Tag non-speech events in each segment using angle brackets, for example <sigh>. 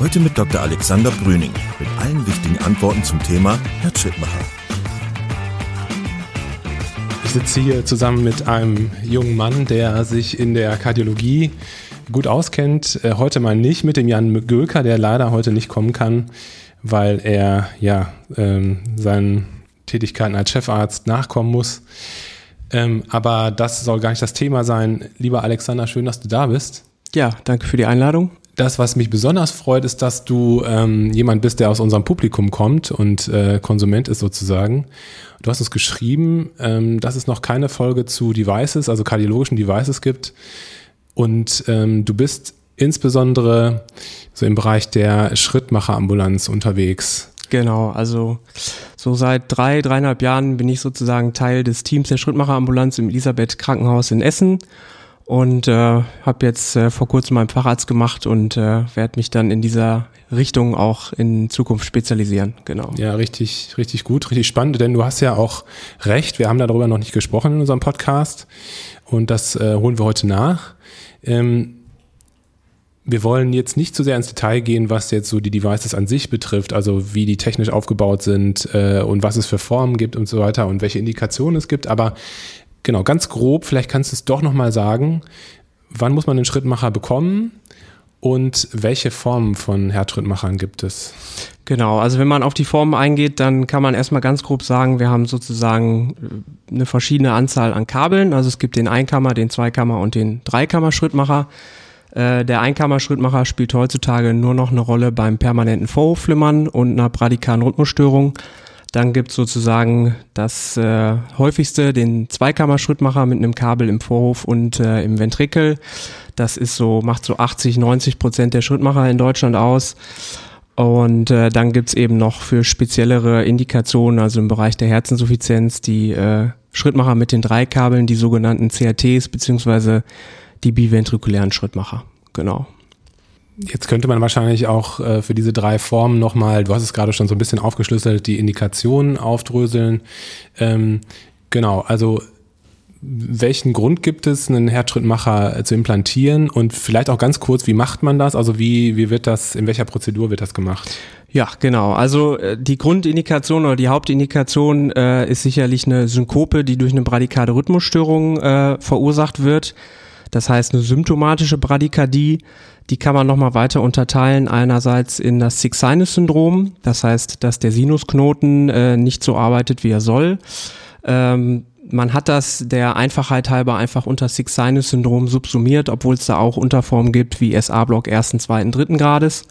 Heute mit Dr. Alexander Brüning mit allen wichtigen Antworten zum Thema Herzschrittmacher. Ich sitze hier zusammen mit einem jungen Mann, der sich in der Kardiologie gut auskennt. Äh, heute mal nicht mit dem Jan Gölker, der leider heute nicht kommen kann, weil er ja ähm, seinen Tätigkeiten als Chefarzt nachkommen muss. Ähm, aber das soll gar nicht das Thema sein. Lieber Alexander, schön, dass du da bist. Ja, danke für die Einladung. Das, was mich besonders freut, ist, dass du ähm, jemand bist, der aus unserem Publikum kommt und äh, Konsument ist sozusagen. Du hast uns geschrieben, ähm, dass es noch keine Folge zu Devices, also kardiologischen Devices gibt. Und ähm, du bist insbesondere so im Bereich der Schrittmacherambulanz unterwegs. Genau, also so seit drei, dreieinhalb Jahren bin ich sozusagen Teil des Teams der Schrittmacherambulanz im Elisabeth Krankenhaus in Essen und äh, habe jetzt äh, vor kurzem meinen Facharzt gemacht und äh, werde mich dann in dieser Richtung auch in Zukunft spezialisieren. Genau. Ja, richtig, richtig gut, richtig spannend, denn du hast ja auch recht. Wir haben darüber noch nicht gesprochen in unserem Podcast und das äh, holen wir heute nach. Ähm, wir wollen jetzt nicht zu sehr ins Detail gehen, was jetzt so die Devices an sich betrifft, also wie die technisch aufgebaut sind äh, und was es für Formen gibt und so weiter und welche Indikationen es gibt. Aber genau, ganz grob, vielleicht kannst du es doch nochmal sagen, wann muss man den Schrittmacher bekommen und welche Formen von Herzschrittmachern gibt es? Genau, also wenn man auf die Formen eingeht, dann kann man erstmal ganz grob sagen, wir haben sozusagen äh, eine verschiedene Anzahl an Kabeln. Also es gibt den Einkammer, den Zweikammer und den Dreikammer-Schrittmacher. Äh, der Einkammer-Schrittmacher spielt heutzutage nur noch eine Rolle beim permanenten Vorhofflimmern und einer bradikalen Rhythmusstörung. Dann gibt's sozusagen das äh, häufigste, den Zweikammer-Schrittmacher mit einem Kabel im Vorhof und äh, im Ventrikel. Das ist so, macht so 80, 90 Prozent der Schrittmacher in Deutschland aus. Und äh, dann gibt's eben noch für speziellere Indikationen, also im Bereich der Herzinsuffizienz, die äh, Schrittmacher mit den drei Kabeln, die sogenannten CRTs, beziehungsweise die biventrikulären Schrittmacher. Genau. Jetzt könnte man wahrscheinlich auch äh, für diese drei Formen nochmal, du hast es gerade schon so ein bisschen aufgeschlüsselt, die Indikationen aufdröseln. Ähm, genau, also welchen Grund gibt es, einen Herzschrittmacher zu implantieren und vielleicht auch ganz kurz, wie macht man das? Also wie, wie wird das, in welcher Prozedur wird das gemacht? Ja, genau. Also äh, die Grundindikation oder die Hauptindikation äh, ist sicherlich eine Synkope, die durch eine bradikale Rhythmusstörung äh, verursacht wird. Das heißt eine symptomatische Bradykardie die kann man nochmal weiter unterteilen. Einerseits in das Sick-Sinus-Syndrom, das heißt, dass der Sinusknoten äh, nicht so arbeitet, wie er soll. Ähm, man hat das der Einfachheit halber einfach unter Sick-Sinus-Syndrom subsumiert, obwohl es da auch Unterformen gibt wie SA-Block ersten, zweiten, dritten Grades.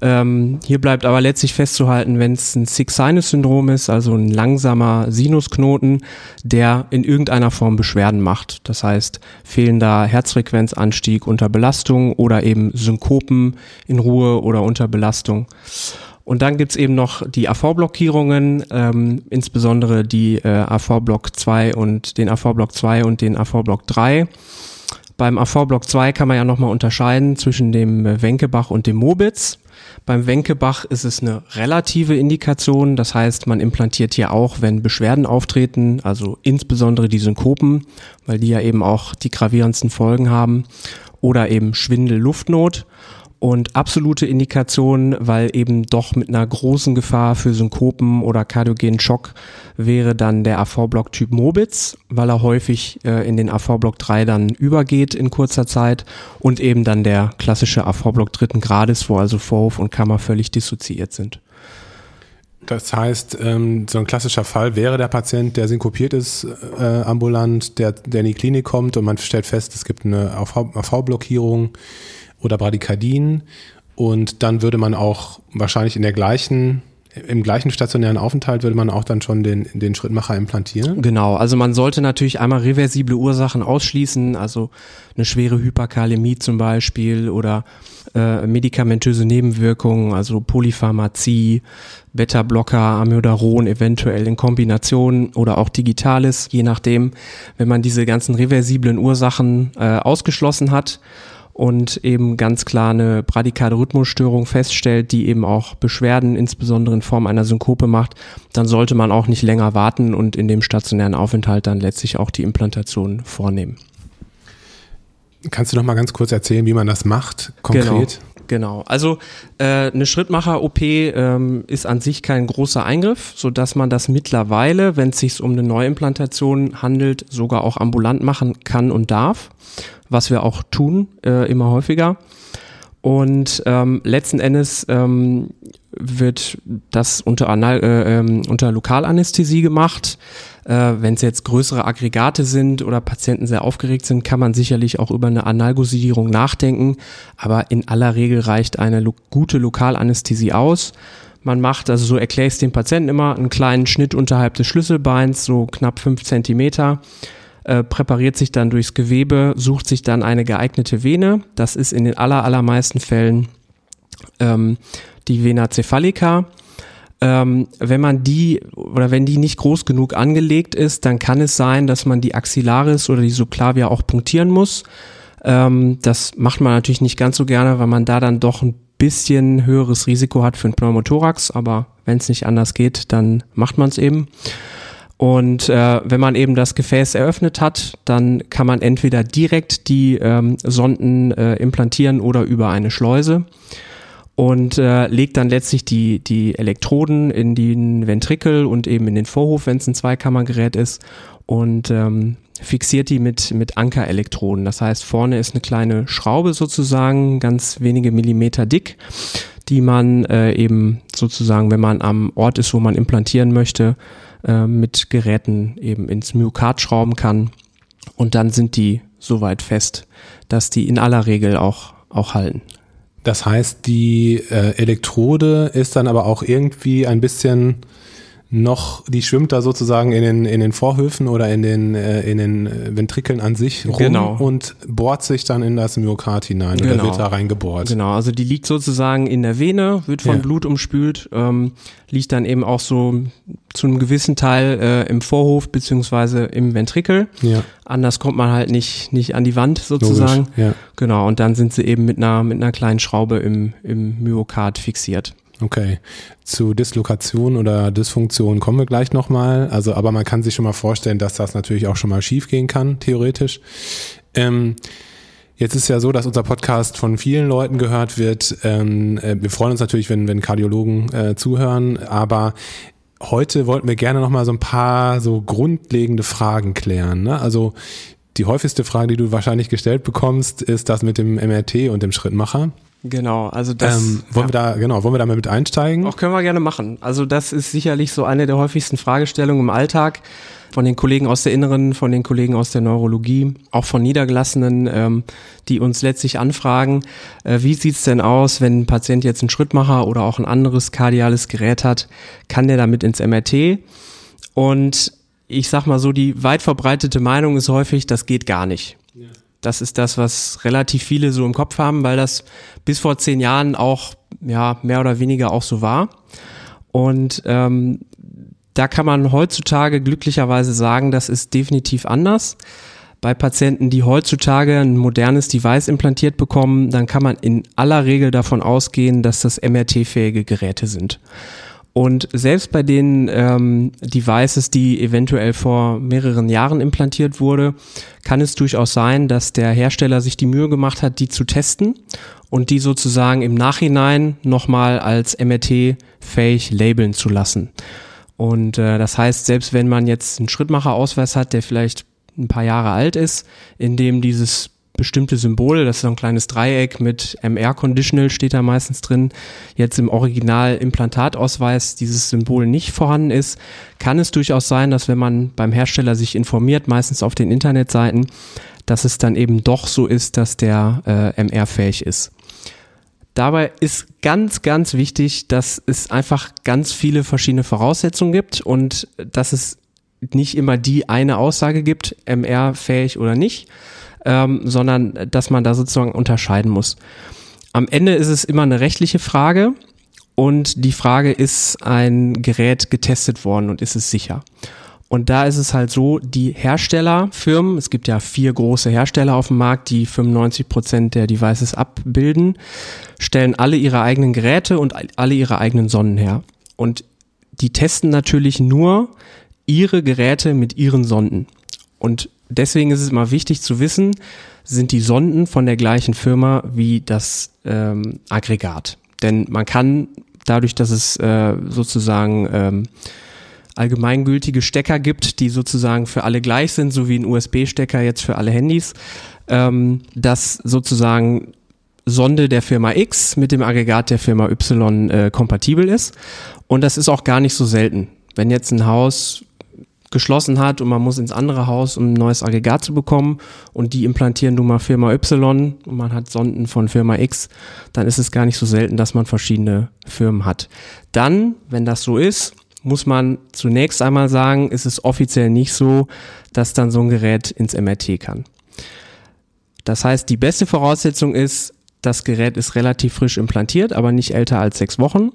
Ähm, hier bleibt aber letztlich festzuhalten, wenn es ein Sick-Sinus-Syndrom ist, also ein langsamer Sinusknoten, der in irgendeiner Form Beschwerden macht. Das heißt, fehlender Herzfrequenzanstieg unter Belastung oder eben Synkopen in Ruhe oder unter Belastung. Und dann gibt's eben noch die AV-Blockierungen, ähm, insbesondere die äh, AV-Block 2 und den AV-Block 2 und den AV-Block 3. Beim AV-Block 2 kann man ja nochmal unterscheiden zwischen dem Wenkebach und dem Mobitz. Beim Wenkebach ist es eine relative Indikation, das heißt, man implantiert hier auch, wenn Beschwerden auftreten, also insbesondere die Synkopen, weil die ja eben auch die gravierendsten Folgen haben, oder eben Schwindel, Luftnot und absolute Indikation, weil eben doch mit einer großen Gefahr für Synkopen oder kardiogenen Schock wäre dann der AV-Block Typ Mobitz, weil er häufig äh, in den AV-Block 3 dann übergeht in kurzer Zeit und eben dann der klassische AV-Block dritten Grades, wo also Vorhof und Kammer völlig dissoziiert sind. Das heißt, ähm, so ein klassischer Fall wäre der Patient, der synkopiert ist, äh, ambulant, der, der in die Klinik kommt und man stellt fest, es gibt eine AV-Blockierung oder Bradykardien und dann würde man auch wahrscheinlich in der gleichen im gleichen stationären Aufenthalt würde man auch dann schon den, den Schrittmacher implantieren? Genau, also man sollte natürlich einmal reversible Ursachen ausschließen, also eine schwere Hyperkalämie zum Beispiel oder äh, medikamentöse Nebenwirkungen, also Polypharmazie, Beta-Blocker, Amiodaron eventuell in Kombination oder auch Digitales, je nachdem, wenn man diese ganzen reversiblen Ursachen äh, ausgeschlossen hat und eben ganz klar eine bradikale Rhythmusstörung feststellt, die eben auch Beschwerden insbesondere in Form einer Synkope macht, dann sollte man auch nicht länger warten und in dem stationären Aufenthalt dann letztlich auch die Implantation vornehmen. Kannst du noch mal ganz kurz erzählen, wie man das macht, konkret? Genau. Genau. Also äh, eine Schrittmacher-OP ähm, ist an sich kein großer Eingriff, so dass man das mittlerweile, wenn es sich um eine Neuimplantation handelt, sogar auch ambulant machen kann und darf, was wir auch tun, äh, immer häufiger. Und ähm, letzten Endes ähm, wird das unter, Anal äh, ähm, unter Lokalanästhesie gemacht. Äh, Wenn es jetzt größere Aggregate sind oder Patienten sehr aufgeregt sind, kann man sicherlich auch über eine Analgosidierung nachdenken. Aber in aller Regel reicht eine lo gute Lokalanästhesie aus. Man macht, also so erkläre ich es dem Patienten immer, einen kleinen Schnitt unterhalb des Schlüsselbeins, so knapp fünf Zentimeter äh, präpariert sich dann durchs Gewebe, sucht sich dann eine geeignete Vene. Das ist in den aller, allermeisten Fällen ähm, die Vena cephalica. Ähm, wenn man die oder wenn die nicht groß genug angelegt ist, dann kann es sein, dass man die Axillaris oder die Subclavia auch punktieren muss. Ähm, das macht man natürlich nicht ganz so gerne, weil man da dann doch ein bisschen höheres Risiko hat für einen Pneumothorax, aber wenn es nicht anders geht, dann macht man es eben. Und äh, wenn man eben das Gefäß eröffnet hat, dann kann man entweder direkt die ähm, Sonden äh, implantieren oder über eine Schleuse und äh, legt dann letztlich die, die Elektroden in den Ventrikel und eben in den Vorhof, wenn es ein Zweikammergerät ist und ähm, fixiert die mit, mit Ankerelektroden. Das heißt, vorne ist eine kleine Schraube sozusagen, ganz wenige Millimeter dick, die man äh, eben sozusagen, wenn man am Ort ist, wo man implantieren möchte, äh, mit Geräten eben ins Myokard schrauben kann. Und dann sind die so weit fest, dass die in aller Regel auch, auch halten. Das heißt, die äh, Elektrode ist dann aber auch irgendwie ein bisschen noch, die schwimmt da sozusagen in den, in den Vorhöfen oder in den, äh, in den äh, Ventrikeln an sich rum Genau. und bohrt sich dann in das Myokard hinein oder Genau. wird da reingebohrt. Genau, also die liegt sozusagen in der Vene, wird von Ja. Blut umspült, ähm, liegt dann eben auch so zu einem gewissen Teil äh, im Vorhof beziehungsweise im Ventrikel. Ja, Anders kommt man halt nicht, nicht an die Wand sozusagen. logisch. Ja, Genau, und dann sind sie eben mit einer, mit einer kleinen Schraube im, im Myokard fixiert. Okay. Zu Dislokation oder Dysfunktion kommen wir gleich nochmal. Also, aber man kann sich schon mal vorstellen, dass das natürlich auch schon mal schief gehen kann, theoretisch. Ähm, Jetzt ist ja so, dass unser Podcast von vielen Leuten gehört wird. Ähm, äh, wir freuen uns natürlich, wenn, wenn Kardiologen äh, zuhören, aber heute wollten wir gerne noch mal so ein paar so grundlegende Fragen klären. Ne? Also die häufigste Frage, die du wahrscheinlich gestellt bekommst, ist das mit dem MRT und dem Schrittmacher. Genau, also das. ähm, wollen wir da genau, wollen wir da mal mit einsteigen? Auch können wir gerne machen. Also das ist sicherlich so eine der häufigsten Fragestellungen im Alltag von den Kollegen aus der Inneren, von den Kollegen aus der Neurologie, auch von Niedergelassenen, ähm, die uns letztlich anfragen, äh, wie sieht's denn aus, wenn ein Patient jetzt einen Schrittmacher oder auch ein anderes kardiales Gerät hat, kann der damit ins MRT? Und ich sag mal so, die weit verbreitete Meinung ist häufig, das geht gar nicht. Das ist das, was relativ viele so im Kopf haben, weil das bis vor zehn Jahren auch ja mehr oder weniger auch so war. Und ähm, da kann man heutzutage glücklicherweise sagen, das ist definitiv anders. Bei Patienten, die heutzutage ein modernes Device implantiert bekommen, dann kann man in aller Regel davon ausgehen, dass das MRT-fähige Geräte sind. Und selbst bei den ähm, Devices, die eventuell vor mehreren Jahren implantiert wurde, kann es durchaus sein, dass der Hersteller sich die Mühe gemacht hat, die zu testen und die sozusagen im Nachhinein nochmal als MRT-fähig labeln zu lassen. Und äh, das heißt, selbst wenn man jetzt einen Schrittmacherausweis hat, der vielleicht ein paar Jahre alt ist, in dem dieses bestimmte Symbol, das ist so ein kleines Dreieck mit MR Conditional steht da meistens drin, jetzt im Original Implantatausweis dieses Symbol nicht vorhanden ist, kann es durchaus sein, dass wenn man beim Hersteller sich informiert, meistens auf den Internetseiten, dass es dann eben doch so ist, dass der äh, MR fähig ist. Dabei ist ganz, ganz wichtig, dass es einfach ganz viele verschiedene Voraussetzungen gibt und dass es nicht immer die eine Aussage gibt, MR fähig oder nicht, ähm, sondern dass man da sozusagen unterscheiden muss. Am Ende ist es immer eine rechtliche Frage und die Frage, ist ein Gerät getestet worden und ist es sicher? Und da ist es halt so, die Herstellerfirmen, es gibt ja vier große Hersteller auf dem Markt, die 95 Prozent der Devices abbilden, stellen alle ihre eigenen Geräte und alle ihre eigenen Sonnen her. Und die testen natürlich nur ihre Geräte mit ihren Sonden. Und deswegen ist es immer wichtig zu wissen, sind die Sonden von der gleichen Firma wie das ähm, Aggregat. Denn man kann dadurch, dass es äh, sozusagen ähm, allgemeingültige Stecker gibt, die sozusagen für alle gleich sind, so wie ein USB-Stecker jetzt für alle Handys, ähm, dass sozusagen Sonde der Firma X mit dem Aggregat der Firma Y äh, kompatibel ist. Und das ist auch gar nicht so selten. Wenn jetzt ein Haus geschlossen hat und man muss ins andere Haus, um ein neues Aggregat zu bekommen und die implantieren nun mal Firma Y und man hat Sonden von Firma X, dann ist es gar nicht so selten, dass man verschiedene Firmen hat. Dann, wenn das so ist, muss man zunächst einmal sagen, ist es offiziell nicht so, dass dann so ein Gerät ins MRT kann. Das heißt, die beste Voraussetzung ist, das Gerät ist relativ frisch implantiert, aber nicht älter als sechs Wochen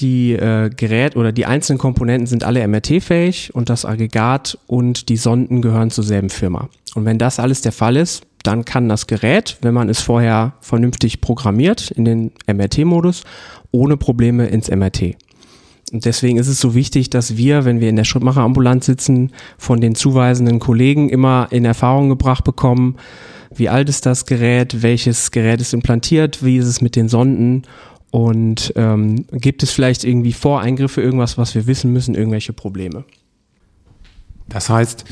die äh, Gerät oder die einzelnen Komponenten sind alle MRT-fähig und das Aggregat und die Sonden gehören zur selben Firma. Und wenn das alles der Fall ist, dann kann das Gerät, wenn man es vorher vernünftig programmiert in den MRT-Modus, ohne Probleme ins MRT. Und deswegen ist es so wichtig, dass wir, wenn wir in der Schrittmacherambulanz sitzen, von den zuweisenden Kollegen immer in Erfahrung gebracht bekommen, wie alt ist das Gerät, welches Gerät ist implantiert, wie ist es mit den Sonden und ähm, gibt es vielleicht irgendwie Voreingriffe, irgendwas, was wir wissen müssen, irgendwelche Probleme? Das heißt,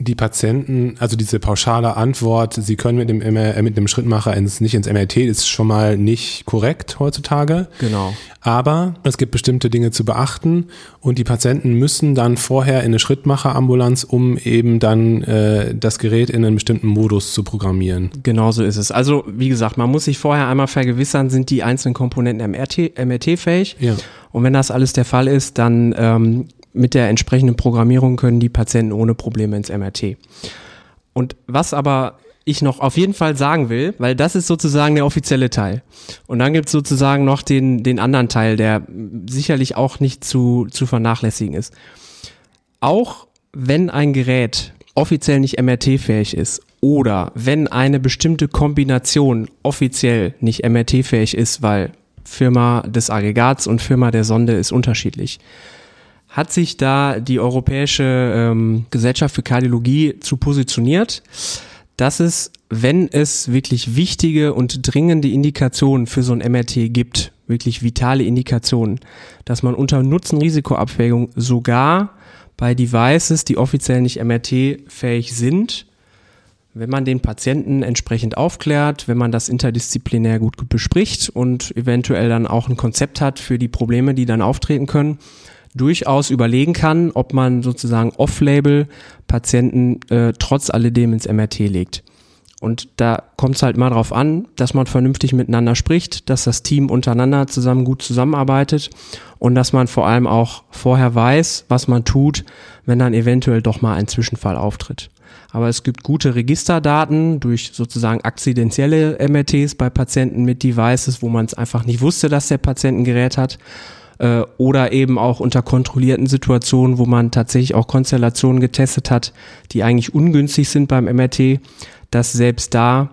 die Patienten, also diese pauschale Antwort, sie können mit dem, äh, mit dem Schrittmacher ins, nicht ins MRT, ist schon mal nicht korrekt heutzutage. Genau. Aber es gibt bestimmte Dinge zu beachten und die Patienten müssen dann vorher in eine Schrittmacherambulanz, um eben dann äh, das Gerät in einen bestimmten Modus zu programmieren. Genauso ist es. Also wie gesagt, man muss sich vorher einmal vergewissern, sind die einzelnen Komponenten MRT, MRT-fähig. Ja. Und wenn das alles der Fall ist, dann ähm, mit der entsprechenden Programmierung können die Patienten ohne Probleme ins MRT. Und was aber ich noch auf jeden Fall sagen will, weil das ist sozusagen der offizielle Teil. Und dann gibt es sozusagen noch den, den anderen Teil, der sicherlich auch nicht zu, zu vernachlässigen ist. Auch wenn ein Gerät offiziell nicht MRT-fähig ist oder wenn eine bestimmte Kombination offiziell nicht MRT-fähig ist, weil Firma des Aggregats und Firma der Sonde ist unterschiedlich, hat sich da die Europäische ähm, Gesellschaft für Kardiologie zu positioniert, dass es, wenn es wirklich wichtige und dringende Indikationen für so ein MRT gibt, wirklich vitale Indikationen, dass man unter Nutzen-Risiko-Abwägung sogar bei Devices, die offiziell nicht MRT-fähig sind, wenn man den Patienten entsprechend aufklärt, wenn man das interdisziplinär gut bespricht und eventuell dann auch ein Konzept hat für die Probleme, die dann auftreten können, durchaus überlegen kann, ob man sozusagen off-label Patienten äh, trotz alledem ins MRT legt. Und da kommt es halt mal drauf an, dass man vernünftig miteinander spricht, dass das Team untereinander zusammen gut zusammenarbeitet und dass man vor allem auch vorher weiß, was man tut, wenn dann eventuell doch mal ein Zwischenfall auftritt. Aber es gibt gute Registerdaten durch sozusagen akzidentielle MRTs bei Patienten mit Devices, wo man es einfach nicht wusste, dass der Patient ein Gerät hat äh, oder eben auch unter kontrollierten Situationen, wo man tatsächlich auch Konstellationen getestet hat, die eigentlich ungünstig sind beim MRT, dass selbst da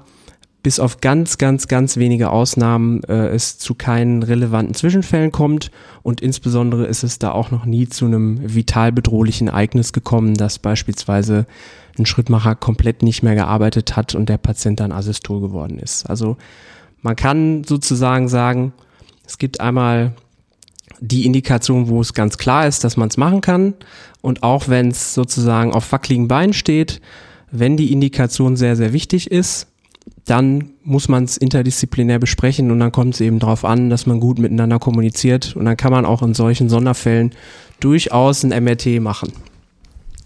bis auf ganz, ganz, ganz wenige Ausnahmen äh, es zu keinen relevanten Zwischenfällen kommt und insbesondere ist es da auch noch nie zu einem vital bedrohlichen Ereignis gekommen, dass beispielsweise ein Schrittmacher komplett nicht mehr gearbeitet hat und der Patient dann asystol geworden ist. Also man kann sozusagen sagen, es gibt einmal die Indikation, wo es ganz klar ist, dass man es machen kann. Und auch wenn es sozusagen auf wackeligen Beinen steht, wenn die Indikation sehr, sehr wichtig ist, dann muss man es interdisziplinär besprechen und dann kommt es eben darauf an, dass man gut miteinander kommuniziert und dann kann man auch in solchen Sonderfällen durchaus ein MRT machen.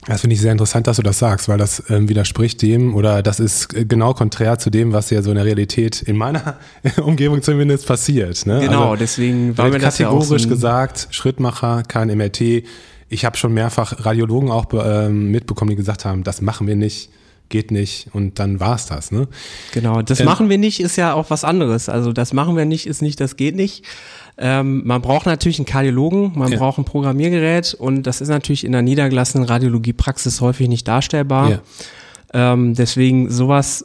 Das finde ich sehr interessant, dass du das sagst, weil das ähm, widerspricht dem oder das ist äh, genau konträr zu dem, was ja so in der Realität in meiner <laughs> Umgebung zumindest passiert. Ne? Genau, also, deswegen war mir das kategorisch ja auch so gesagt, Schrittmacher, kein MRT. Ich habe schon mehrfach Radiologen auch ähm, mitbekommen, die gesagt haben, das machen wir nicht geht nicht und dann war's das, ne? Genau, das ähm, machen wir nicht ist ja auch was anderes. Also das machen wir nicht ist nicht, das geht nicht. Ähm, man braucht natürlich einen Kardiologen, man ja. braucht ein Programmiergerät und das ist natürlich in der niedergelassenen Radiologiepraxis häufig nicht darstellbar. Ja. Ähm, deswegen sowas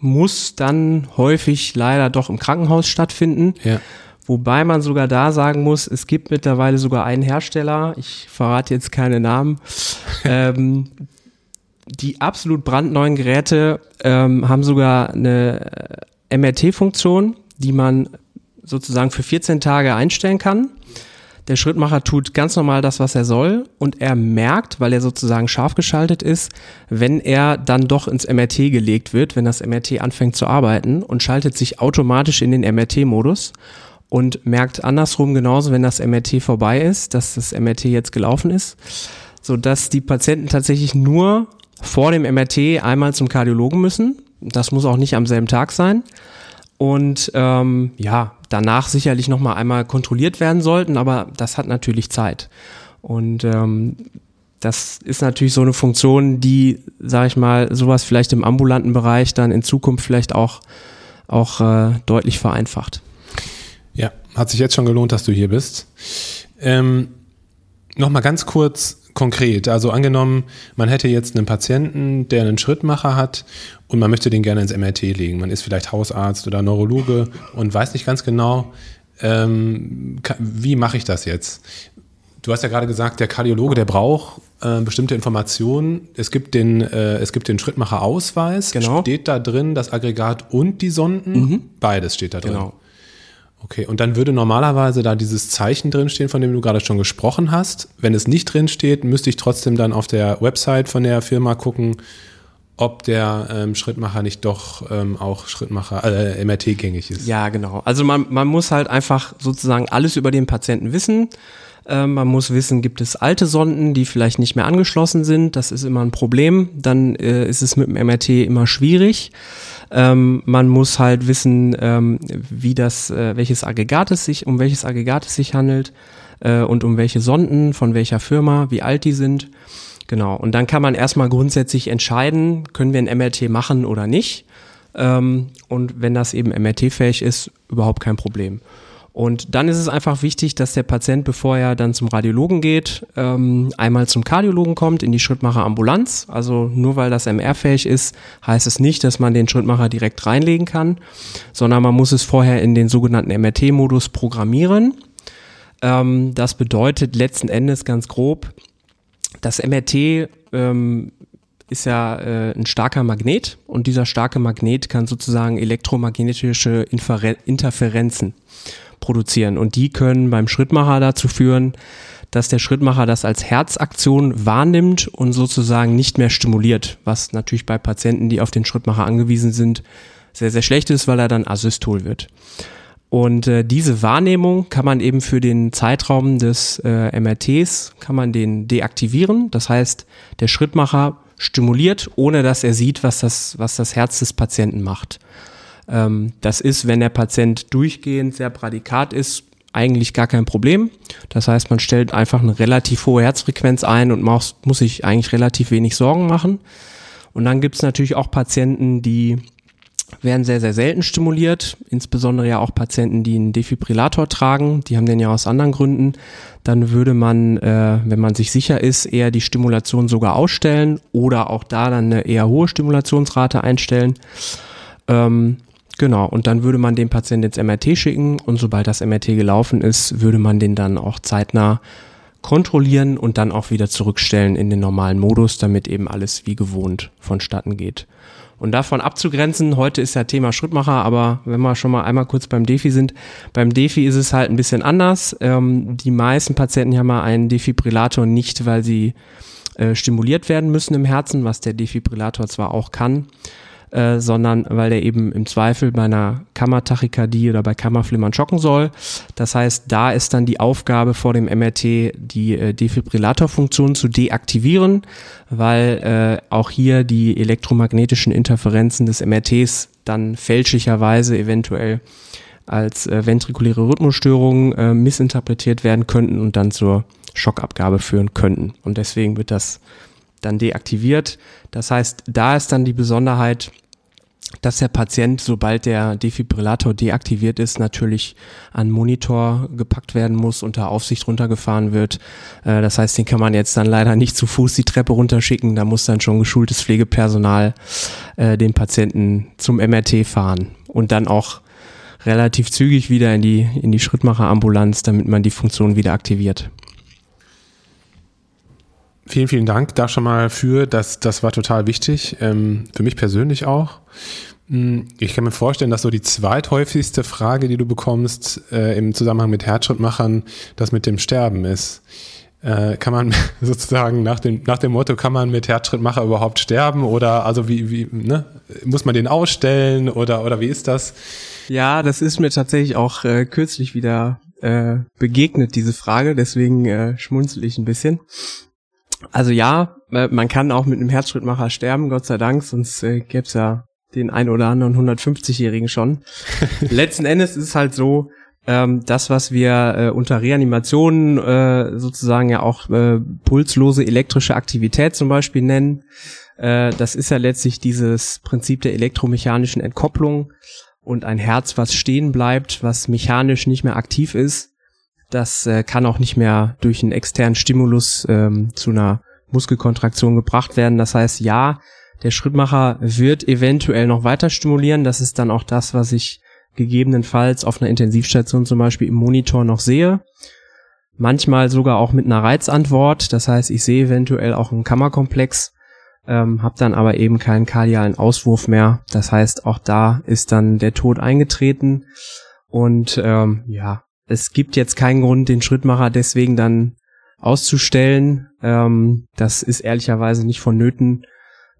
muss dann häufig leider doch im Krankenhaus stattfinden. Ja. Wobei man sogar da sagen muss, es gibt mittlerweile sogar einen Hersteller, ich verrate jetzt keine Namen, <laughs> ähm, die absolut brandneuen Geräte ähm, haben sogar eine MRT-Funktion, die man sozusagen für 14 Tage einstellen kann. Der Schrittmacher tut ganz normal das, was er soll und er merkt, weil er sozusagen scharf geschaltet ist, wenn er dann doch ins MRT gelegt wird, wenn das MRT anfängt zu arbeiten und schaltet sich automatisch in den MRT-Modus und merkt andersrum genauso, wenn das MRT vorbei ist, dass das MRT jetzt gelaufen ist, so dass die Patienten tatsächlich nur vor dem MRT einmal zum Kardiologen müssen. Das muss auch nicht am selben Tag sein und ähm, ja, danach sicherlich nochmal einmal kontrolliert werden sollten, aber das hat natürlich Zeit. Und ähm, das ist natürlich so eine Funktion, die, sage ich mal, sowas vielleicht im ambulanten Bereich dann in Zukunft vielleicht auch, auch äh, deutlich vereinfacht. Ja, hat sich jetzt schon gelohnt, dass du hier bist. Ähm, Nochmal ganz kurz konkret. Also angenommen, man hätte jetzt einen Patienten, der einen Schrittmacher hat und man möchte den gerne ins MRT legen. Man ist vielleicht Hausarzt oder Neurologe und weiß nicht ganz genau, ähm, wie mache ich das jetzt? Du hast ja gerade gesagt, der Kardiologe, der braucht äh, bestimmte Informationen. Es gibt den, äh, es gibt den Schrittmacher-Ausweis. Genau. Steht da drin das Aggregat und die Sonden? Mhm. Beides steht da drin. Genau. Okay, und dann würde normalerweise da dieses Zeichen drinstehen, von dem du gerade schon gesprochen hast. Wenn es nicht drinsteht, müsste ich trotzdem dann auf der Website von der Firma gucken, ob der ähm, Schrittmacher nicht doch ähm, auch Schrittmacher, äh, MRT-gängig ist. Ja, genau. Also man, man muss halt einfach sozusagen alles über den Patienten wissen. Ähm, man muss wissen, gibt es alte Sonden, die vielleicht nicht mehr angeschlossen sind. Das ist immer ein Problem. Dann äh, ist es mit dem MRT immer schwierig. Ähm, man muss halt wissen, ähm, wie das, äh, welches Aggregat es sich, um welches Aggregat es sich handelt äh, und um welche Sonden, von welcher Firma, wie alt die sind. Genau. Und dann kann man erstmal grundsätzlich entscheiden, können wir ein MRT machen oder nicht. Ähm, und wenn das eben MRT-fähig ist, überhaupt kein Problem. Und dann ist es einfach wichtig, dass der Patient, bevor er dann zum Radiologen geht, ähm, einmal zum Kardiologen kommt, in die Schrittmacherambulanz. Also nur weil das MR-fähig ist, heißt es nicht, dass man den Schrittmacher direkt reinlegen kann, sondern man muss es vorher in den sogenannten MRT-Modus programmieren. Ähm, das bedeutet letzten Endes ganz grob, das MRT ähm, ist ja äh, ein starker Magnet und dieser starke Magnet kann sozusagen elektromagnetische Interferenzen produzieren. Und die können beim Schrittmacher dazu führen, dass der Schrittmacher das als Herzaktion wahrnimmt und sozusagen nicht mehr stimuliert, was natürlich bei Patienten, die auf den Schrittmacher angewiesen sind, sehr, sehr schlecht ist, weil er dann asystol wird. Und äh, diese Wahrnehmung kann man eben für den Zeitraum des äh, MRTs, kann man den deaktivieren. Das heißt, der Schrittmacher stimuliert, ohne dass er sieht, was das, was das Herz des Patienten macht. Ähm, das ist, wenn der Patient durchgehend sehr bradikat ist, eigentlich gar kein Problem. Das heißt, man stellt einfach eine relativ hohe Herzfrequenz ein und muss, muss sich eigentlich relativ wenig Sorgen machen. Und dann gibt es natürlich auch Patienten, die werden sehr, sehr selten stimuliert, insbesondere ja auch Patienten, die einen Defibrillator tragen, die haben den ja aus anderen Gründen. Dann würde man, äh, wenn man sich sicher ist, eher die Stimulation sogar ausstellen oder auch da dann eine eher hohe Stimulationsrate einstellen. Ähm, Genau, und dann würde man den Patienten ins MRT schicken und sobald das MRT gelaufen ist, würde man den dann auch zeitnah kontrollieren und dann auch wieder zurückstellen in den normalen Modus, damit eben alles wie gewohnt vonstatten geht. Und davon abzugrenzen, heute ist ja Thema Schrittmacher, aber wenn wir schon mal einmal kurz beim Defi sind, beim Defi ist es halt ein bisschen anders. Ähm, die meisten Patienten haben mal einen Defibrillator nicht, weil sie äh, stimuliert werden müssen im Herzen, was der Defibrillator zwar auch kann, äh, sondern weil der eben im Zweifel bei einer Kammertachykardie oder bei Kammerflimmern schocken soll. Das heißt, da ist dann die Aufgabe vor dem MRT, die äh, Defibrillatorfunktion zu deaktivieren, weil äh, auch hier die elektromagnetischen Interferenzen des MRTs dann fälschlicherweise eventuell als äh, ventrikuläre Rhythmusstörungen äh, missinterpretiert werden könnten und dann zur Schockabgabe führen könnten. Und deswegen wird das dann deaktiviert. Das heißt, da ist dann die Besonderheit, dass der Patient, sobald der Defibrillator deaktiviert ist, natürlich an Monitor gepackt werden muss, unter Aufsicht runtergefahren wird. Äh, das heißt, den kann man jetzt dann leider nicht zu Fuß die Treppe runterschicken. Da muss dann schon geschultes Pflegepersonal äh, den Patienten zum MRT fahren und dann auch relativ zügig wieder in die, in die Schrittmacherambulanz, damit man die Funktion wieder aktiviert. Vielen, vielen Dank da schon mal für. Das, das war total wichtig. Ähm, für mich persönlich auch. Hm, ich kann mir vorstellen, dass so die zweithäufigste Frage, die du bekommst äh, im Zusammenhang mit Herzschrittmachern, das mit dem Sterben ist. Äh, kann man <laughs> sozusagen nach dem, nach dem Motto, kann man mit Herzschrittmacher überhaupt sterben? Oder also wie, wie, ne? Muss man den ausstellen oder, oder wie ist das? Ja, das ist mir tatsächlich auch äh, kürzlich wieder äh, begegnet, diese Frage. Deswegen äh, schmunzel ich ein bisschen. Also ja, äh, man kann auch mit einem Herzschrittmacher sterben, Gott sei Dank, sonst äh, gäbe es ja den ein oder anderen 150-Jährigen schon. <laughs> Letzten Endes ist es halt so, ähm, das, was wir äh, unter Reanimation äh, sozusagen ja auch äh, pulslose elektrische Aktivität zum Beispiel nennen, äh, das ist ja letztlich dieses Prinzip der elektromechanischen Entkopplung und ein Herz, was stehen bleibt, was mechanisch nicht mehr aktiv ist, das äh, kann auch nicht mehr durch einen externen Stimulus ähm, zu einer Muskelkontraktion gebracht werden. Das heißt, ja, der Schrittmacher wird eventuell noch weiter stimulieren. Das ist dann auch das, was ich gegebenenfalls auf einer Intensivstation zum Beispiel im Monitor noch sehe. Manchmal sogar auch mit einer Reizantwort. Das heißt, ich sehe eventuell auch einen Kammerkomplex, ähm, habe dann aber eben keinen kardialen Auswurf mehr. Das heißt, auch da ist dann der Tod eingetreten. Und ähm, ja, es gibt jetzt keinen Grund, den Schrittmacher deswegen dann auszustellen. Ähm, das ist ehrlicherweise nicht vonnöten.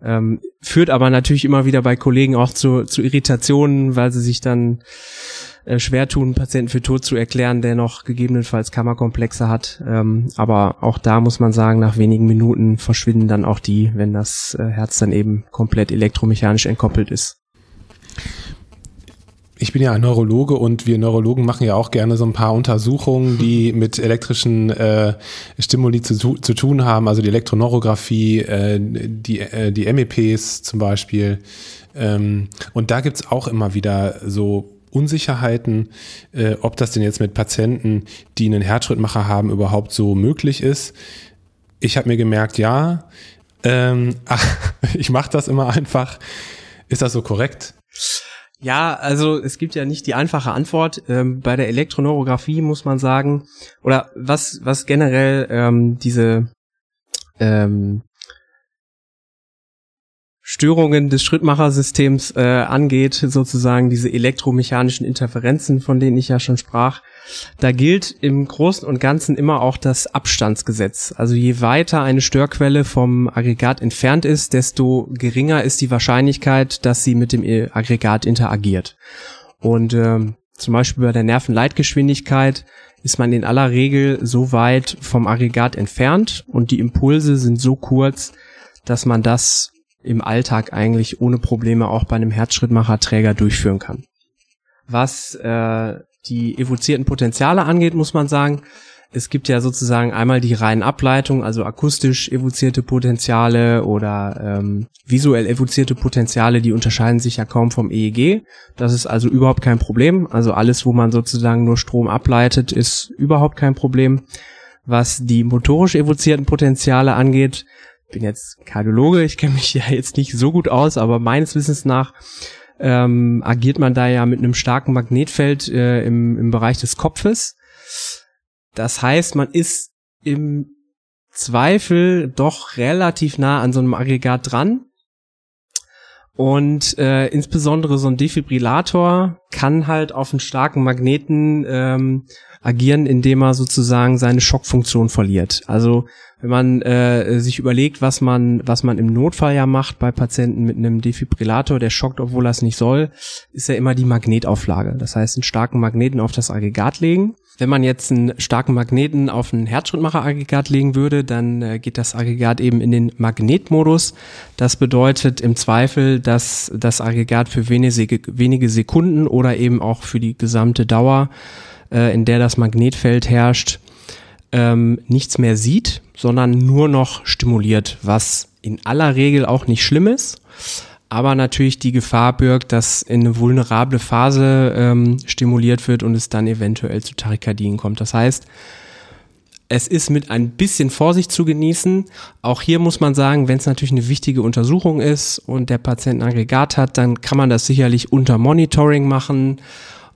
Ähm, führt aber natürlich immer wieder bei Kollegen auch zu, zu Irritationen, weil sie sich dann äh, schwer tun, Patienten für tot zu erklären, der noch gegebenenfalls Kammerkomplexe hat. Ähm, aber auch da muss man sagen, nach wenigen Minuten verschwinden dann auch die, wenn das äh, Herz dann eben komplett elektromechanisch entkoppelt ist ich bin ja ein Neurologe und wir Neurologen machen ja auch gerne so ein paar Untersuchungen, die <laughs> mit elektrischen äh, Stimuli zu, zu tun haben, also die Elektroneurographie, äh, die, äh, die MEPs zum Beispiel. Ähm, und da gibt's auch immer wieder so Unsicherheiten, äh, ob das denn jetzt mit Patienten, die einen Herzschrittmacher haben, überhaupt so möglich ist. Ich habe mir gemerkt, ja, ähm, ach, <laughs> ich mache das immer einfach. Ist das so korrekt? Ja, also es gibt ja nicht die einfache Antwort. Ähm, bei der Elektroneurographie muss man sagen, oder was, was generell ähm, diese ähm, Störungen des Schrittmachersystems äh, angeht, sozusagen diese elektromechanischen Interferenzen, von denen ich ja schon sprach, da gilt im Großen und Ganzen immer auch das Abstandsgesetz. Also je weiter eine Störquelle vom Aggregat entfernt ist, desto geringer ist die Wahrscheinlichkeit, dass sie mit dem Aggregat interagiert. Und ähm, zum Beispiel bei der Nervenleitgeschwindigkeit ist man in aller Regel so weit vom Aggregat entfernt und die Impulse sind so kurz, dass man das im Alltag eigentlich ohne Probleme auch bei einem Herzschrittmacherträger durchführen kann. Was äh, die evozierten Potenziale angeht, muss man sagen, es gibt ja sozusagen einmal die reinen Ableitungen, also akustisch evozierte Potenziale oder ähm, visuell evozierte Potenziale, die unterscheiden sich ja kaum vom EEG. Das ist also überhaupt kein Problem. Also alles, wo man sozusagen nur Strom ableitet, ist überhaupt kein Problem. Was die motorisch evozierten Potenziale angeht, bin jetzt Kardiologe, ich kenne mich <laughs> ja jetzt nicht so gut aus, aber meines Wissens nach ähm, agiert man da ja mit einem starken Magnetfeld äh, im, im Bereich des Kopfes. Das heißt, man ist im Zweifel doch relativ nah an so einem Aggregat dran. Und äh, insbesondere so ein Defibrillator kann halt auf einen starken Magneten ähm, agieren, indem er sozusagen seine Schockfunktion verliert. Also wenn man äh, sich überlegt, was man, was man im Notfall ja macht bei Patienten mit einem Defibrillator, der schockt, obwohl er es nicht soll, ist ja immer die Magnetauflage. Das heißt, einen starken Magneten auf das Aggregat legen. Wenn man jetzt einen starken Magneten auf ein Herzschrittmacher-Aggregat legen würde, dann äh, geht das Aggregat eben in den Magnetmodus. Das bedeutet im Zweifel, dass das Aggregat für wenige, wenige Sekunden oder eben auch für die gesamte Dauer, äh, in der das Magnetfeld herrscht, ähm, nichts mehr sieht, sondern nur noch stimuliert, was in aller Regel auch nicht schlimm ist, aber natürlich die Gefahr birgt, dass in eine vulnerable Phase ähm, stimuliert wird und es dann eventuell zu Tachykardien kommt. Das heißt, es ist mit ein bisschen Vorsicht zu genießen. Auch hier muss man sagen, wenn es natürlich eine wichtige Untersuchung ist und der Patient ein Aggregat hat, dann kann man das sicherlich unter Monitoring machen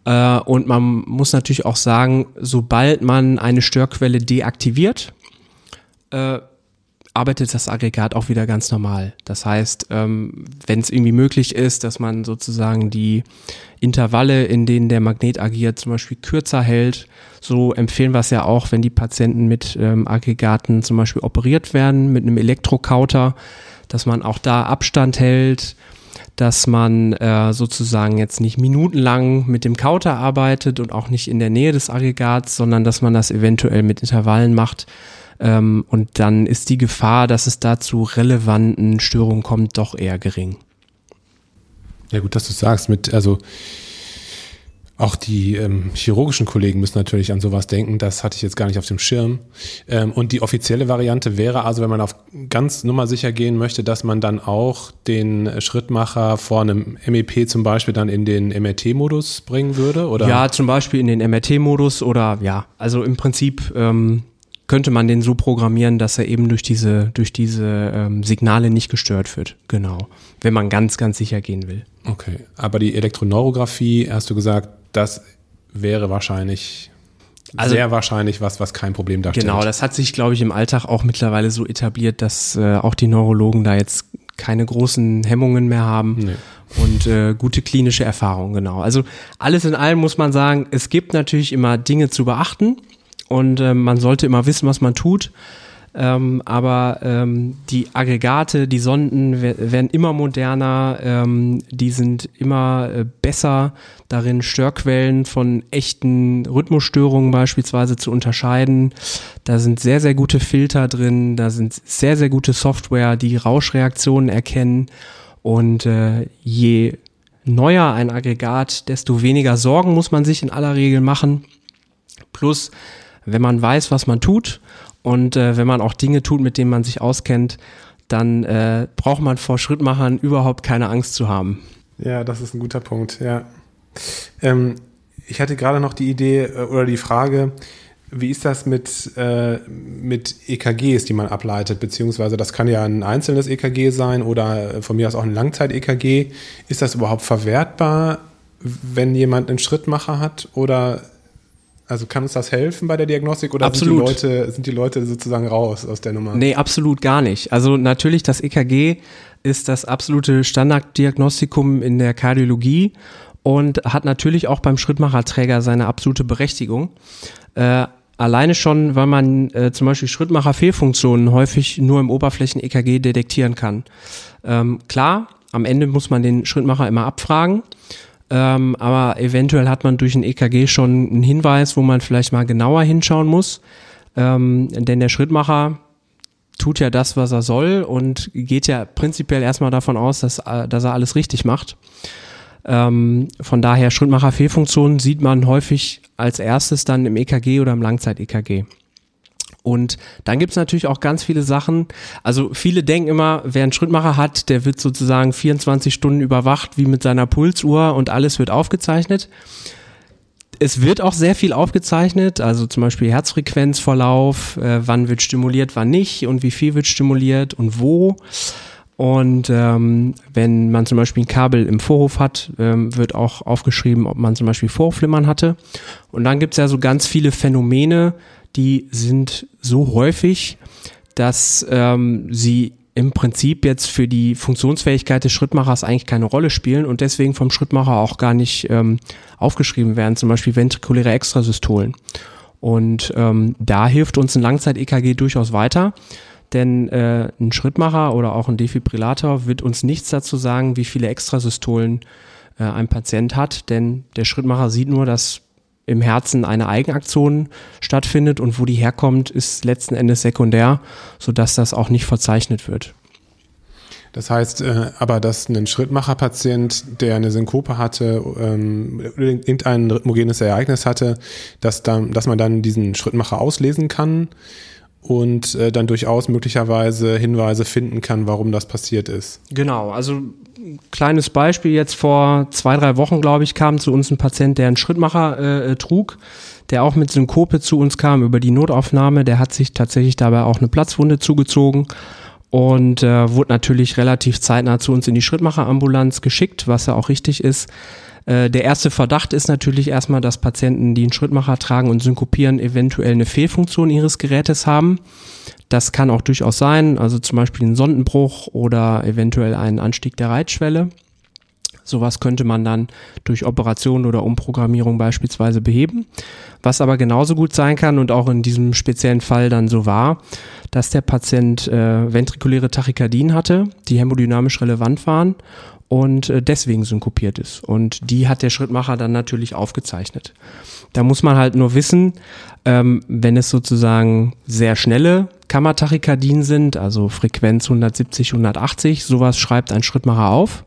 äh, und man muss natürlich auch sagen, sobald man eine Störquelle deaktiviert, äh, arbeitet das Aggregat auch wieder ganz normal. Das heißt, ähm, wenn es irgendwie möglich ist, dass man sozusagen die Intervalle, in denen der Magnet agiert, zum Beispiel kürzer hält, so empfehlen wir es ja auch, wenn die Patienten mit ähm, Aggregaten zum Beispiel operiert werden, mit einem Elektrokauter, dass man auch da Abstand hält, dass man äh, sozusagen jetzt nicht minutenlang mit dem Kauter arbeitet und auch nicht in der Nähe des Aggregats, sondern dass man das eventuell mit Intervallen macht. Ähm, und dann ist die Gefahr, dass es da zu relevanten Störungen kommt, doch eher gering. Ja, gut, dass du sagst, mit, also auch die ähm, chirurgischen Kollegen müssen natürlich an sowas denken. Das hatte ich jetzt gar nicht auf dem Schirm. Ähm, und die offizielle Variante wäre also, wenn man auf ganz nummersicher gehen möchte, dass man dann auch den Schrittmacher vor einem MEP zum Beispiel dann in den MRT-Modus bringen würde? Oder? Ja, zum Beispiel in den MRT-Modus oder ja, also im Prinzip ähm, könnte man den so programmieren, dass er eben durch diese, durch diese ähm, Signale nicht gestört wird. Genau. Wenn man ganz, ganz sicher gehen will. Okay. Aber die Elektroneurographie, hast du gesagt, das wäre wahrscheinlich also, sehr wahrscheinlich was, was kein Problem darstellt. Genau, das hat sich, glaube ich, im Alltag auch mittlerweile so etabliert, dass äh, auch die Neurologen da jetzt keine großen Hemmungen mehr haben nee. und äh, gute klinische Erfahrungen, genau. Also alles in allem muss man sagen, es gibt natürlich immer Dinge zu beachten und äh, man sollte immer wissen, was man tut. Ähm, aber ähm, die Aggregate, die Sonden werden immer moderner, ähm, die sind immer äh, besser darin, Störquellen von echten Rhythmusstörungen beispielsweise zu unterscheiden. Da sind sehr, sehr gute Filter drin, da sind sehr, sehr gute Software, die Rauschreaktionen erkennen. Und äh, je neuer ein Aggregat, desto weniger Sorgen muss man sich in aller Regel machen. Plus, wenn man weiß, was man tut und äh, wenn man auch Dinge tut, mit denen man sich auskennt, dann äh, braucht man vor Schrittmachern überhaupt keine Angst zu haben. Ja, das ist ein guter Punkt, ja. Ähm, ich hatte gerade noch die Idee äh, oder die Frage, wie ist das mit, äh, mit EKGs, die man ableitet? Beziehungsweise das kann ja ein einzelnes EKG sein oder äh, von mir aus auch ein Langzeit-EKG. Ist das überhaupt verwertbar, wenn jemand einen Schrittmacher hat? Oder also kann uns das helfen bei der Diagnostik oder sind die, Leute, sind die Leute sozusagen raus aus der Nummer? Nee, absolut gar nicht. Also natürlich, das EKG ist das absolute Standarddiagnostikum in der Kardiologie und hat natürlich auch beim Schrittmacherträger seine absolute Berechtigung. Äh, alleine schon, weil man äh, zum Beispiel Schrittmacherfehlfunktionen häufig nur im Oberflächen-EKG detektieren kann. Ähm, klar, am Ende muss man den Schrittmacher immer abfragen. Ähm, aber eventuell hat man durch ein EKG schon einen Hinweis, wo man vielleicht mal genauer hinschauen muss. Ähm, denn der Schrittmacher tut ja das, was er soll und geht ja prinzipiell erstmal davon aus, dass, äh, dass er alles richtig macht. Ähm, von daher Schrittmacher-Fehlfunktionen sieht man häufig als erstes dann im EKG oder im Langzeit-EKG. Und dann gibt's natürlich auch ganz viele Sachen. Also viele denken immer, wer einen Schrittmacher hat, der wird sozusagen 24 Stunden überwacht, wie mit seiner Pulsuhr und alles wird aufgezeichnet. Es wird auch sehr viel aufgezeichnet, also zum Beispiel Herzfrequenzverlauf, äh, wann wird stimuliert, wann nicht und wie viel wird stimuliert und wo. Und ähm, wenn man zum Beispiel ein Kabel im Vorhof hat, ähm, wird auch aufgeschrieben, ob man zum Beispiel Vorhofflimmern hatte. Und dann gibt's ja so ganz viele Phänomene, die sind so häufig, dass ähm, sie im Prinzip jetzt für die Funktionsfähigkeit des Schrittmachers eigentlich keine Rolle spielen und deswegen vom Schrittmacher auch gar nicht ähm, aufgeschrieben werden, zum Beispiel ventrikuläre Extrasystolen. Und ähm, da hilft uns ein Langzeit-EKG durchaus weiter, denn äh, ein Schrittmacher oder auch ein Defibrillator wird uns nichts dazu sagen, wie viele Extrasystolen äh, ein Patient hat, denn der Schrittmacher sieht nur, dass im Herzen eine Eigenaktion stattfindet und wo die herkommt, ist letzten Endes sekundär, sodass das auch nicht verzeichnet wird. Das heißt äh, aber, dass ein Schrittmacherpatient, der eine Synkope hatte, ähm, irgendein rhythmogenes Ereignis hatte, dass, dann, dass man dann diesen Schrittmacher auslesen kann und äh, dann durchaus möglicherweise Hinweise finden kann, warum das passiert ist. Genau, also kleines Beispiel jetzt vor zwei, drei Wochen, glaube ich, kam zu uns ein Patient, der einen Schrittmacher äh, trug, der auch mit Synkope zu uns kam über die Notaufnahme. Der hat sich tatsächlich dabei auch eine Platzwunde zugezogen und äh, wurde natürlich relativ zeitnah zu uns in die Schrittmacherambulanz geschickt, was ja auch richtig ist. Äh, der erste Verdacht ist natürlich erstmal, dass Patienten, die einen Schrittmacher tragen und synkopieren, eventuell eine Fehlfunktion ihres Gerätes haben. Das kann auch durchaus sein, also zum Beispiel ein Sondenbruch oder eventuell einen Anstieg der Reitschwelle. Sowas könnte man dann durch Operation oder Umprogrammierung beispielsweise beheben. Was aber genauso gut sein kann und auch in diesem speziellen Fall dann so war, dass der Patient äh, ventrikuläre Tachykardien hatte, die hämodynamisch relevant waren und äh, deswegen synkopiert ist. Und die hat der Schrittmacher dann natürlich aufgezeichnet. Da muss man halt nur wissen, ähm, wenn es sozusagen sehr schnelle Kammertachykardien sind, also Frequenz 170, 180, sowas schreibt ein Schrittmacher auf.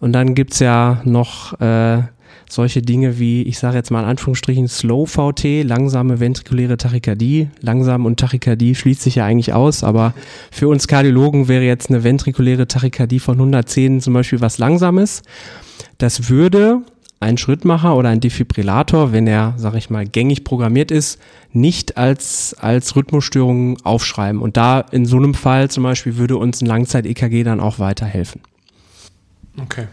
Und dann gibt's ja noch äh, solche Dinge wie, ich sage jetzt mal in Anführungsstrichen, Slow VT, langsame ventrikuläre Tachykardie. Langsam und Tachykardie schließt sich ja eigentlich aus, aber für uns Kardiologen wäre jetzt eine ventrikuläre Tachykardie von 110 zum Beispiel was Langsames. Das würde ein Schrittmacher oder ein Defibrillator, wenn er, sage ich mal, gängig programmiert ist, nicht als, als Rhythmusstörung aufschreiben. Und da in so einem Fall zum Beispiel würde uns ein Langzeit-EKG dann auch weiterhelfen. Okay.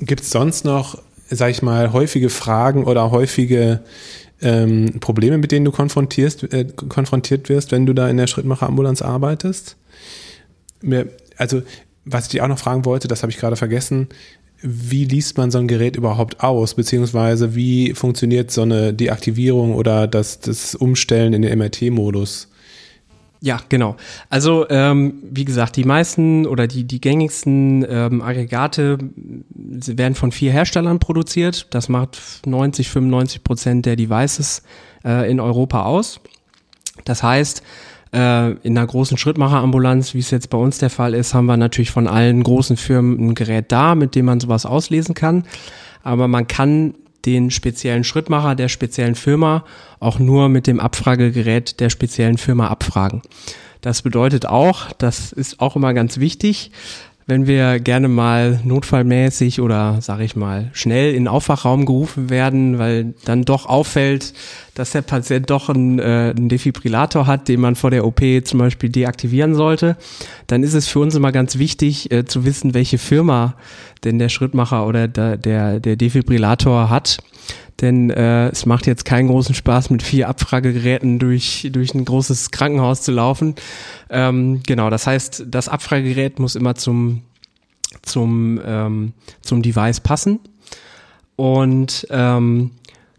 Gibt es sonst noch, sag ich mal, häufige Fragen oder häufige ähm, Probleme, mit denen du konfrontierst, äh, konfrontiert wirst, wenn du da in der Schrittmacherambulanz arbeitest? Mir, also, was ich dir auch noch fragen wollte, das habe ich gerade vergessen. Wie liest man so ein Gerät überhaupt aus, beziehungsweise wie funktioniert so eine Deaktivierung oder das, das Umstellen in den MRT-Modus? Ja, genau. Also ähm, wie gesagt, die meisten oder die, die gängigsten ähm, Aggregate werden von vier Herstellern produziert. Das macht 90, 95 Prozent der Devices äh, in Europa aus. Das heißt, äh, in einer großen Schrittmacherambulanz, wie es jetzt bei uns der Fall ist, haben wir natürlich von allen großen Firmen ein Gerät da, mit dem man sowas auslesen kann. Aber man kann den speziellen Schrittmacher der speziellen Firma auch nur mit dem Abfragegerät der speziellen Firma abfragen. Das bedeutet auch, das ist auch immer ganz wichtig, wenn wir gerne mal notfallmäßig oder sage ich mal schnell in den Aufwachraum gerufen werden, weil dann doch auffällt, dass der Patient doch einen, äh, einen Defibrillator hat, den man vor der OP zum Beispiel deaktivieren sollte, dann ist es für uns immer ganz wichtig äh, zu wissen, welche Firma denn der Schrittmacher oder der, der, der Defibrillator hat denn äh, es macht jetzt keinen großen Spaß, mit vier Abfragegeräten durch, durch ein großes Krankenhaus zu laufen. Ähm, genau, das heißt, das Abfragegerät muss immer zum, zum, ähm, zum Device passen. Und ähm,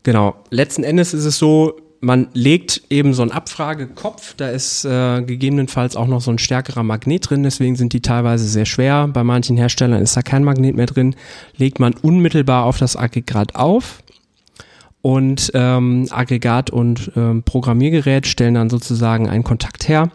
genau, letzten Endes ist es so, man legt eben so einen Abfragekopf, da ist äh, gegebenenfalls auch noch so ein stärkerer Magnet drin, deswegen sind die teilweise sehr schwer. Bei manchen Herstellern ist da kein Magnet mehr drin. Legt man unmittelbar auf das Aggregat auf und ähm, Aggregat und ähm, Programmiergerät stellen dann sozusagen einen Kontakt her.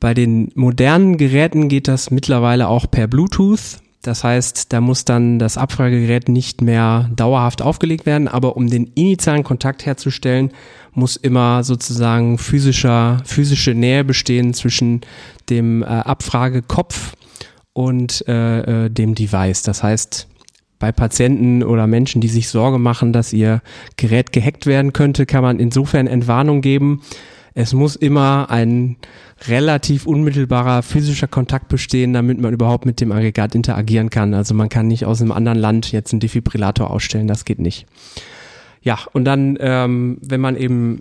Bei den modernen Geräten geht das mittlerweile auch per Bluetooth. Das heißt, da muss dann das Abfragegerät nicht mehr dauerhaft aufgelegt werden, aber um den initialen Kontakt herzustellen, muss immer sozusagen physischer, physische Nähe bestehen zwischen dem äh, Abfragekopf und äh, äh dem Device. Das heißt, bei Patienten oder Menschen, die sich Sorge machen, dass ihr Gerät gehackt werden könnte, kann man insofern Entwarnung geben. Es muss immer ein relativ unmittelbarer physischer Kontakt bestehen, damit man überhaupt mit dem Aggregat interagieren kann. Also man kann nicht aus einem anderen Land jetzt einen Defibrillator ausstellen, das geht nicht. Ja, und dann, ähm, wenn man eben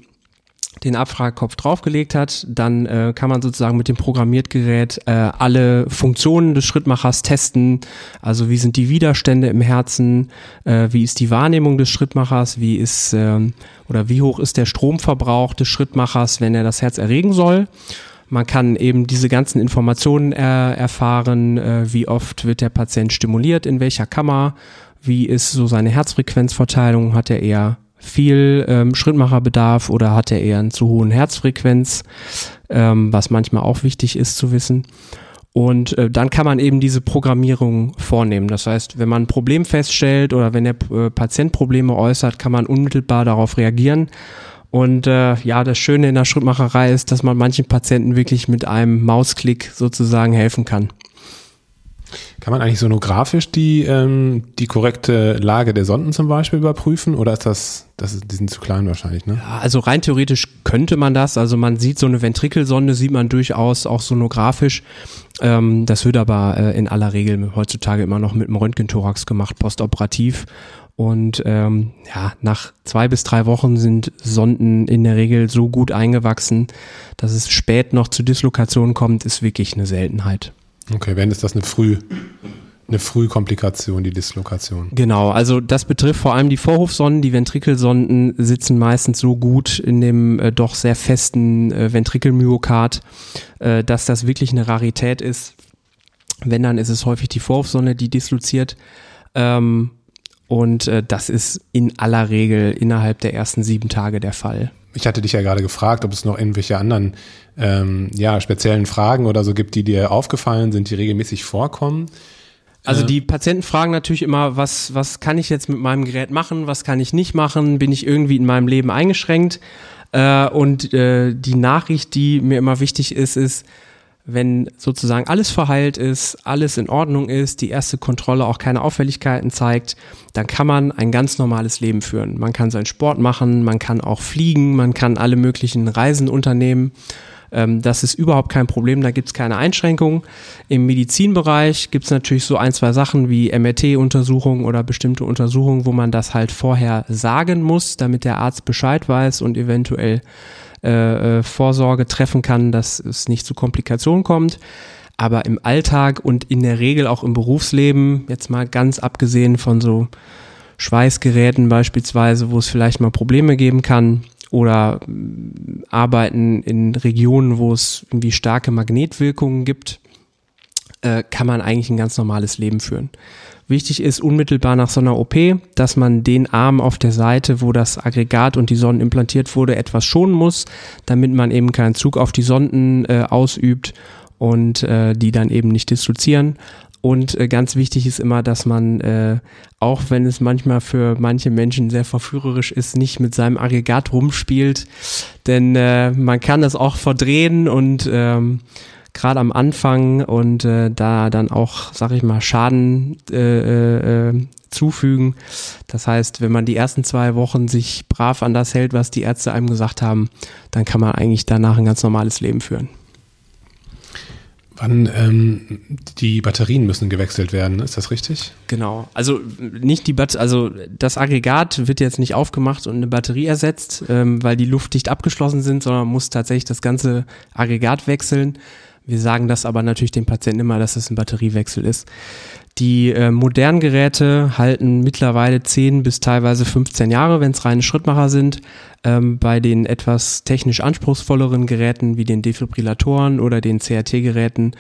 den Abfragekopf draufgelegt hat, dann äh, kann man sozusagen mit dem Programmiertgerät äh, alle Funktionen des Schrittmachers testen. Also wie sind die Widerstände im Herzen, äh, wie ist die Wahrnehmung des Schrittmachers, wie ist äh, oder wie hoch ist der Stromverbrauch des Schrittmachers, wenn er das Herz erregen soll. Man kann eben diese ganzen Informationen er erfahren, äh, wie oft wird der Patient stimuliert, in welcher Kammer, wie ist so seine Herzfrequenzverteilung, hat er eher viel ähm, Schrittmacherbedarf oder hat er eher einen zu hohen Herzfrequenz, ähm, was manchmal auch wichtig ist zu wissen. Und äh, dann kann man eben diese Programmierung vornehmen. Das heißt, wenn man ein Problem feststellt oder wenn der äh, Patient Probleme äußert, kann man unmittelbar darauf reagieren. Und äh, ja, das Schöne in der Schrittmacherei ist, dass man manchen Patienten wirklich mit einem Mausklick sozusagen helfen kann. Kann man eigentlich sonografisch die, ähm, die korrekte Lage der Sonden zum Beispiel überprüfen oder ist das, das ist, die sind zu klein wahrscheinlich, ne? Ja, also rein theoretisch könnte man das. Also man sieht so eine Ventrikelsonde, sieht man durchaus auch sonografisch. Ähm, das wird aber äh, in aller Regel heutzutage immer noch mit einem Röntgenthorax gemacht, postoperativ. Und ähm, ja, nach zwei bis drei Wochen sind Sonden in der Regel so gut eingewachsen, dass es spät noch zu Dislokationen kommt, ist wirklich eine Seltenheit. Okay, wenn ist das eine Früh, eine Frühkomplikation, die Dislokation. Genau, also das betrifft vor allem die Vorhofsonden. Die Ventrikelsonden sitzen meistens so gut in dem äh, doch sehr festen äh, Ventrikelmyokard, äh, dass das wirklich eine Rarität ist. Wenn, dann ist es häufig die Vorhofsonde, die disloziert. Ähm, und äh, das ist in aller Regel innerhalb der ersten sieben Tage der Fall. Ich hatte dich ja gerade gefragt, ob es noch irgendwelche anderen ähm, ja, speziellen Fragen oder so gibt, die dir aufgefallen sind, die regelmäßig vorkommen. Also die Patienten fragen natürlich immer, was, was kann ich jetzt mit meinem Gerät machen, was kann ich nicht machen, bin ich irgendwie in meinem Leben eingeschränkt? Äh, und äh, die Nachricht, die mir immer wichtig ist, ist, wenn sozusagen alles verheilt ist, alles in Ordnung ist, die erste Kontrolle auch keine Auffälligkeiten zeigt, dann kann man ein ganz normales Leben führen. Man kann seinen Sport machen, man kann auch fliegen, man kann alle möglichen Reisen unternehmen ähm, das ist überhaupt kein Problem, da gibt es keine Einschränkungen. Im Medizinbereich gibt es natürlich so ein, zwei Sachen wie MRT-Untersuchungen oder bestimmte Untersuchungen, wo man das halt vorher sagen muss, damit der Arzt Bescheid weiß und eventuell äh, äh, Vorsorge treffen kann, dass es nicht zu Komplikationen kommt. Aber im Alltag und in der Regel auch im Berufsleben, jetzt mal ganz abgesehen von so Schweißgeräten beispielsweise, wo es vielleicht mal Probleme geben kann, oder mm, arbeiten in Regionen, wo es irgendwie starke Magnetwirkungen gibt, äh, kann man eigentlich ein ganz normales Leben führen. Wichtig ist unmittelbar nach so einer OP, dass man den Arm auf der Seite, wo das Aggregat und die Sonden implantiert wurde, etwas schonen muss, damit man eben keinen Zug auf die Sonden äh, ausübt und äh, die dann eben nicht dislozieren. Und äh, ganz wichtig ist immer, dass man, äh, auch wenn es manchmal für manche Menschen sehr verführerisch ist, nicht mit seinem Aggregat rumspielt. Denn äh, man kann das auch verdrehen und ähm, gerade am Anfang und äh, da dann auch, sag ich mal, Schaden äh, äh, zufügen. Das heißt, wenn man die ersten zwei Wochen sich brav an das hält, was die Ärzte einem gesagt haben, dann kann man eigentlich danach ein ganz normales Leben führen. Wann ähm, die Batterien müssen gewechselt werden, ist das richtig? Genau. Also nicht die Bat also das Aggregat wird jetzt nicht aufgemacht und eine Batterie ersetzt, ähm, weil die luftdicht abgeschlossen sind, sondern muss tatsächlich das ganze Aggregat wechseln. Wir sagen das aber natürlich dem Patienten immer, dass es ein Batteriewechsel ist. Die äh, modernen Geräte halten mittlerweile 10 bis teilweise 15 Jahre, wenn es reine Schrittmacher sind. Ähm, bei den etwas technisch anspruchsvolleren Geräten wie den Defibrillatoren oder den CRT-Geräten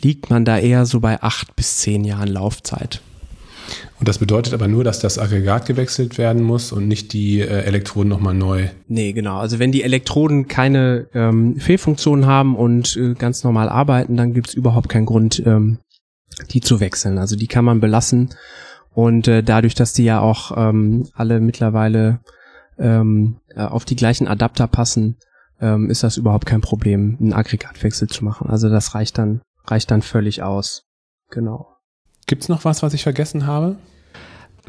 liegt man da eher so bei 8 bis 10 Jahren Laufzeit. Und das bedeutet aber nur, dass das Aggregat gewechselt werden muss und nicht die äh, Elektroden nochmal neu. Nee, genau. Also wenn die Elektroden keine ähm, Fehlfunktion haben und äh, ganz normal arbeiten, dann gibt es überhaupt keinen Grund, ähm, die zu wechseln. Also die kann man belassen. Und äh, dadurch, dass die ja auch ähm, alle mittlerweile ähm, äh, auf die gleichen Adapter passen, ähm, ist das überhaupt kein Problem, einen Aggregatwechsel zu machen. Also das reicht dann, reicht dann völlig aus. Genau. Gibt's noch was, was ich vergessen habe?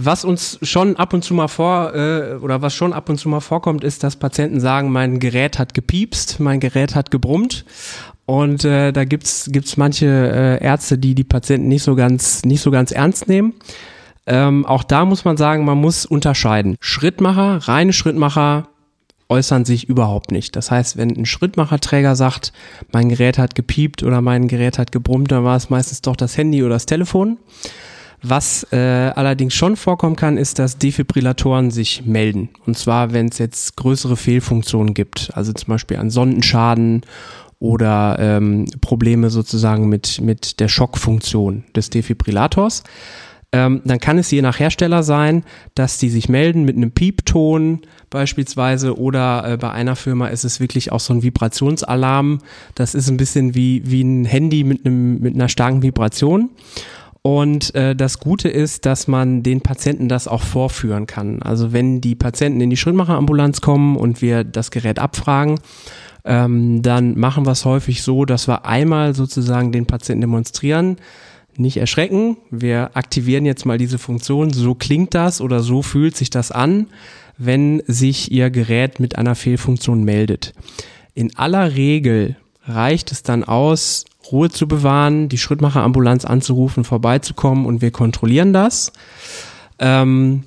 Was uns schon ab und zu mal vor äh, oder was schon ab und zu mal vorkommt, ist, dass Patienten sagen, mein Gerät hat gepiepst, mein Gerät hat gebrummt und äh, da gibt's gibt's manche äh, Ärzte, die die Patienten nicht so ganz nicht so ganz ernst nehmen. Ähm, auch da muss man sagen, man muss unterscheiden. Schrittmacher, reine Schrittmacher äußern sich überhaupt nicht. Das heißt, wenn ein Schrittmacherträger sagt, mein Gerät hat gepiept oder mein Gerät hat gebrummt, dann war es meistens doch das Handy oder das Telefon. Was äh, allerdings schon vorkommen kann, ist, dass Defibrillatoren sich melden. Und zwar, wenn es jetzt größere Fehlfunktionen gibt, also zum Beispiel an Sondenschaden oder ähm, Probleme sozusagen mit, mit der Schockfunktion des Defibrillators. Ähm, dann kann es je nach Hersteller sein, dass die sich melden mit einem Piepton beispielsweise oder äh, bei einer Firma ist es wirklich auch so ein Vibrationsalarm. Das ist ein bisschen wie, wie ein Handy mit, einem, mit einer starken Vibration. Und äh, das Gute ist, dass man den Patienten das auch vorführen kann. Also wenn die Patienten in die Schrittmacherambulanz kommen und wir das Gerät abfragen, ähm, dann machen wir es häufig so, dass wir einmal sozusagen den Patienten demonstrieren, nicht erschrecken, wir aktivieren jetzt mal diese Funktion, so klingt das oder so fühlt sich das an, wenn sich Ihr Gerät mit einer Fehlfunktion meldet. In aller Regel reicht es dann aus, Ruhe zu bewahren, die Schrittmacherambulanz anzurufen, vorbeizukommen und wir kontrollieren das. Ähm,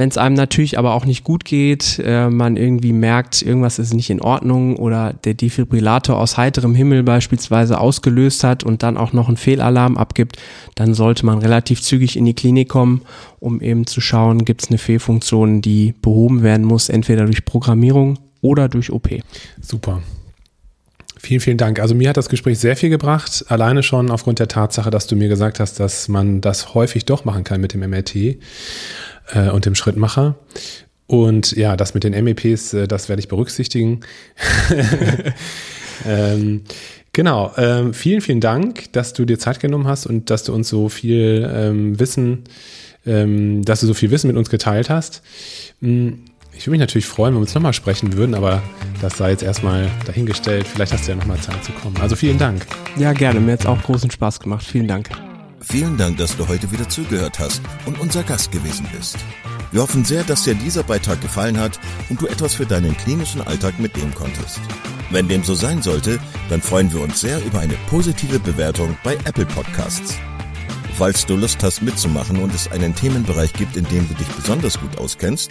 wenn es einem natürlich aber auch nicht gut geht, äh, man irgendwie merkt, irgendwas ist nicht in Ordnung oder der Defibrillator aus heiterem Himmel beispielsweise ausgelöst hat und dann auch noch einen Fehlalarm abgibt, dann sollte man relativ zügig in die Klinik kommen, um eben zu schauen, gibt es eine Fehlfunktion, die behoben werden muss, entweder durch Programmierung oder durch OP. Super. Vielen, vielen Dank. Also mir hat das Gespräch sehr viel gebracht, alleine schon aufgrund der Tatsache, dass du mir gesagt hast, dass man das häufig doch machen kann mit dem MRT äh, und dem Schrittmacher. Und ja, das mit den MEPs, äh, das werde ich berücksichtigen. <laughs> ähm, genau, ähm, vielen, vielen Dank, dass du dir Zeit genommen hast und dass du uns so viel ähm, Wissen, ähm, dass du so viel Wissen mit uns geteilt hast. Hm, ich würde mich natürlich freuen, wenn wir uns nochmal sprechen würden, aber das sei jetzt erstmal dahingestellt. Vielleicht hast du ja nochmal Zeit zu kommen. Also vielen Dank. Ja, gerne. Mir hat es auch großen Spaß gemacht. Vielen Dank. Vielen Dank, dass du heute wieder zugehört hast und unser Gast gewesen bist. Wir hoffen sehr, dass dir dieser Beitrag gefallen hat und du etwas für deinen klinischen Alltag mitnehmen konntest. Wenn dem so sein sollte, dann freuen wir uns sehr über eine positive Bewertung bei Apple Podcasts. Falls du Lust hast mitzumachen und es einen Themenbereich gibt, in dem du dich besonders gut auskennst,